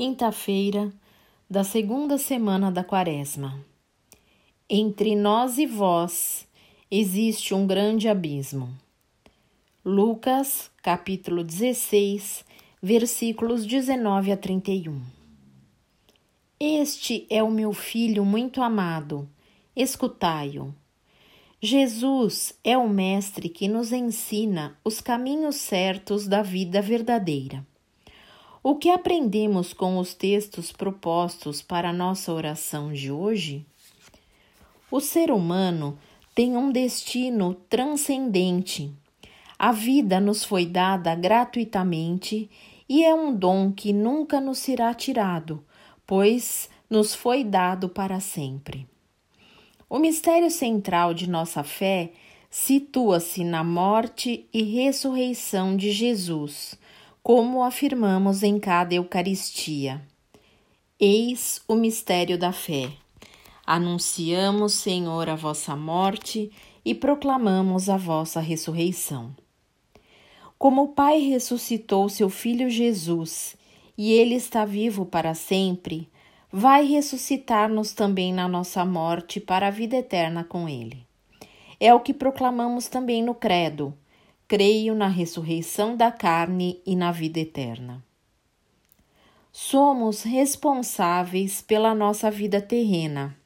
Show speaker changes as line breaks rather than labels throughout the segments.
Quinta-feira da segunda semana da Quaresma. Entre nós e vós existe um grande abismo. Lucas, capítulo 16, versículos 19 a 31. Este é o meu filho muito amado, escutai-o. Jesus é o Mestre que nos ensina os caminhos certos da vida verdadeira. O que aprendemos com os textos propostos para a nossa oração de hoje? O ser humano tem um destino transcendente. A vida nos foi dada gratuitamente e é um dom que nunca nos será tirado, pois nos foi dado para sempre. O mistério central de nossa fé situa-se na morte e ressurreição de Jesus como afirmamos em cada Eucaristia. Eis o mistério da fé. Anunciamos, Senhor, a vossa morte e proclamamos a vossa ressurreição. Como o Pai ressuscitou seu Filho Jesus e ele está vivo para sempre, vai ressuscitar-nos também na nossa morte para a vida eterna com ele. É o que proclamamos também no Credo creio na ressurreição da carne e na vida eterna. Somos responsáveis pela nossa vida terrena.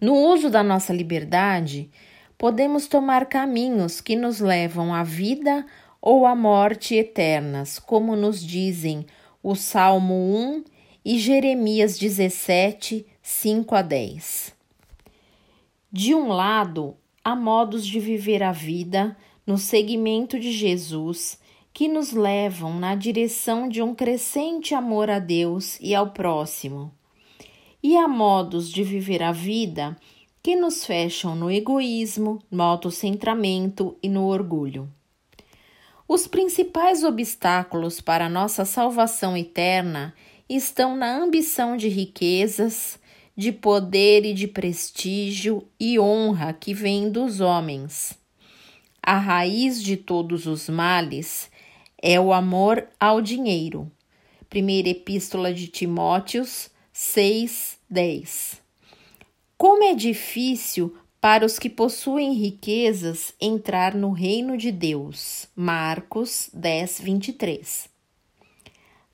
No uso da nossa liberdade, podemos tomar caminhos que nos levam à vida ou à morte eternas, como nos dizem o Salmo 1 e Jeremias 17, 5 a 10. De um lado, há modos de viver a vida no seguimento de Jesus que nos levam na direção de um crescente amor a Deus e ao próximo. E há modos de viver a vida que nos fecham no egoísmo, no autocentramento e no orgulho. Os principais obstáculos para nossa salvação eterna estão na ambição de riquezas, de poder e de prestígio e honra que vem dos homens. A raiz de todos os males é o amor ao dinheiro. Primeira Epístola de Timóteos 6, 10. Como é difícil para os que possuem riquezas entrar no reino de Deus. Marcos 10, 23.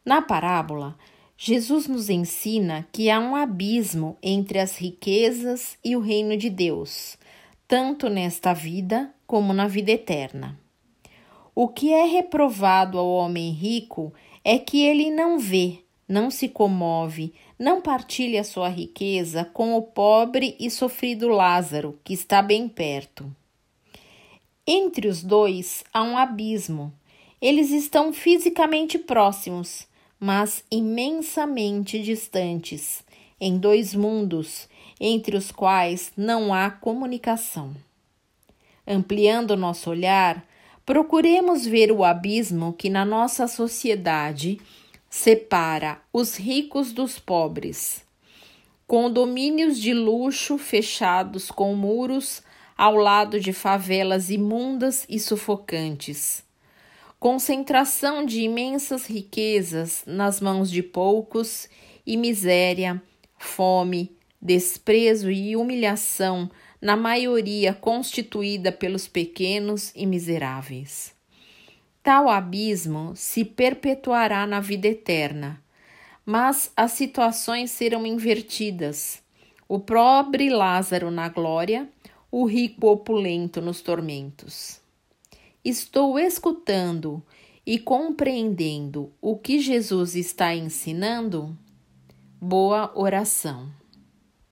Na parábola, Jesus nos ensina que há um abismo entre as riquezas e o reino de Deus, tanto nesta vida como na vida eterna. O que é reprovado ao homem rico é que ele não vê, não se comove, não partilha sua riqueza com o pobre e sofrido Lázaro, que está bem perto. Entre os dois há um abismo. Eles estão fisicamente próximos, mas imensamente distantes, em dois mundos entre os quais não há comunicação. Ampliando nosso olhar, procuremos ver o abismo que na nossa sociedade separa os ricos dos pobres. Condomínios de luxo fechados com muros ao lado de favelas imundas e sufocantes concentração de imensas riquezas nas mãos de poucos e miséria, fome, desprezo e humilhação na maioria constituída pelos pequenos e miseráveis. Tal abismo se perpetuará na vida eterna, mas as situações serão invertidas. O pobre Lázaro na glória, o rico opulento nos tormentos. Estou escutando e compreendendo o que Jesus está ensinando? Boa oração.